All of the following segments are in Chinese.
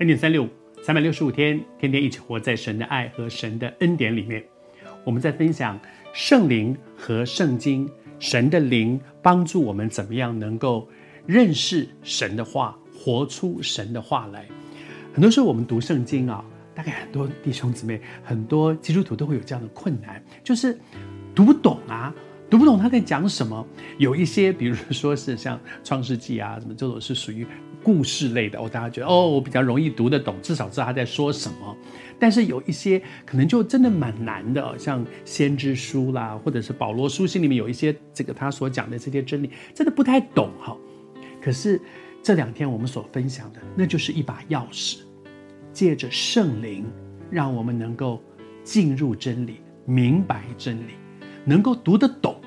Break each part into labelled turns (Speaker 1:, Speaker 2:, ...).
Speaker 1: 恩典三六五，三百六十五天，天天一起活在神的爱和神的恩典里面。我们在分享圣灵和圣经，神的灵帮助我们怎么样能够认识神的话，活出神的话来。很多时候我们读圣经啊，大概很多弟兄姊妹、很多基督徒都会有这样的困难，就是读不懂啊。读不懂他在讲什么，有一些，比如说是像《创世纪》啊，什么这种是属于故事类的，我大家觉得哦，我比较容易读得懂，至少知道他在说什么。但是有一些可能就真的蛮难的，像先知书啦，或者是保罗书信里面有一些这个他所讲的这些真理，真的不太懂哈。可是这两天我们所分享的，那就是一把钥匙，借着圣灵，让我们能够进入真理，明白真理。能够读得懂，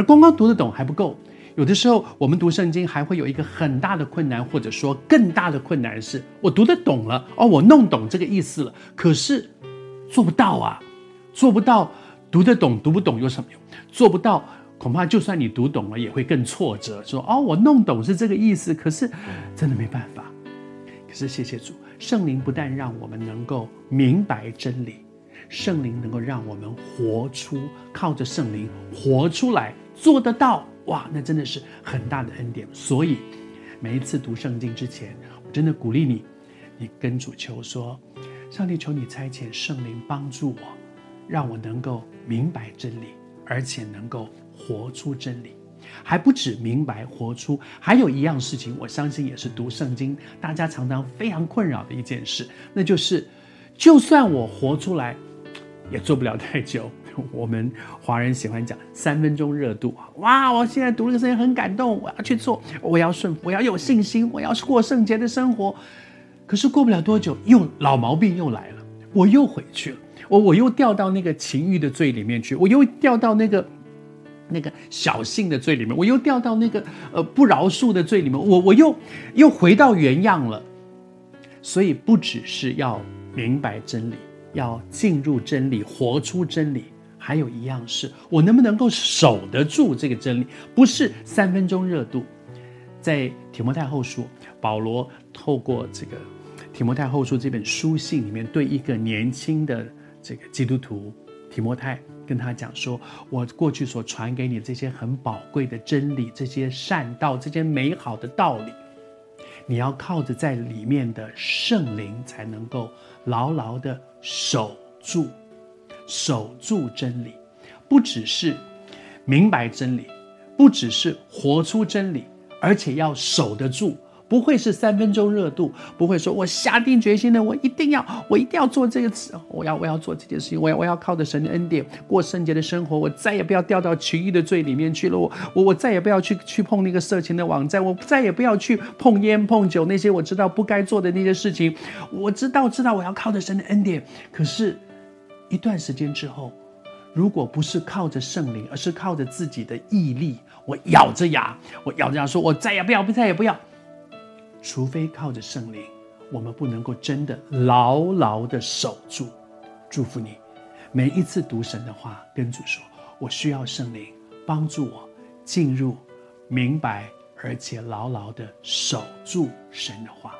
Speaker 1: 而光光读得懂还不够。有的时候我们读圣经还会有一个很大的困难，或者说更大的困难是，我读得懂了哦，我弄懂这个意思了，可是做不到啊，做不到。读得懂读不懂有什么用？做不到，恐怕就算你读懂了，也会更挫折。说哦，我弄懂是这个意思，可是真的没办法。可是谢谢主，圣灵不但让我们能够明白真理。圣灵能够让我们活出，靠着圣灵活出来，做得到哇！那真的是很大的恩典。所以每一次读圣经之前，我真的鼓励你，你跟主求说：上帝，求你差遣圣灵帮助我，让我能够明白真理，而且能够活出真理。还不止明白活出，还有一样事情，我相信也是读圣经大家常常非常困扰的一件事，那就是就算我活出来。也做不了太久。我们华人喜欢讲三分钟热度啊。哇！我现在读这个圣经很感动，我要去做，我要顺，我要有信心，我要过圣洁的生活。可是过不了多久，又老毛病又来了，我又回去了，我我又掉到那个情欲的罪里面去，我又掉到那个那个小性的罪里面，我又掉到那个呃不饶恕的罪里面，我我又又回到原样了。所以不只是要明白真理。要进入真理，活出真理，还有一样是我能不能够守得住这个真理，不是三分钟热度。在提摩太后书，保罗透过这个提摩太后书这本书信里面，对一个年轻的这个基督徒提摩太，跟他讲说：“我过去所传给你这些很宝贵的真理，这些善道，这些美好的道理，你要靠着在里面的圣灵，才能够牢牢的。”守住，守住真理，不只是明白真理，不只是活出真理，而且要守得住，不会是三分钟热度，不会说我下定决心了，我一定要，我一定要做这个词，我要，我要做这件事情，我要，我要靠着神的恩典过圣洁的生活，我再也不要掉到情欲的罪里面去了，我，我，我再也不要去去碰那个色情的网站，我再也不要去碰烟碰酒那些我知道不该做的那些事情，我知道，知道我要靠着神的恩典，可是，一段时间之后，如果不是靠着圣灵，而是靠着自己的毅力，我咬着牙，我咬着牙说，我再也不要，再也不要。除非靠着圣灵，我们不能够真的牢牢的守住。祝福你，每一次读神的话，跟主说：“我需要圣灵帮助我进入、明白，而且牢牢的守住神的话。”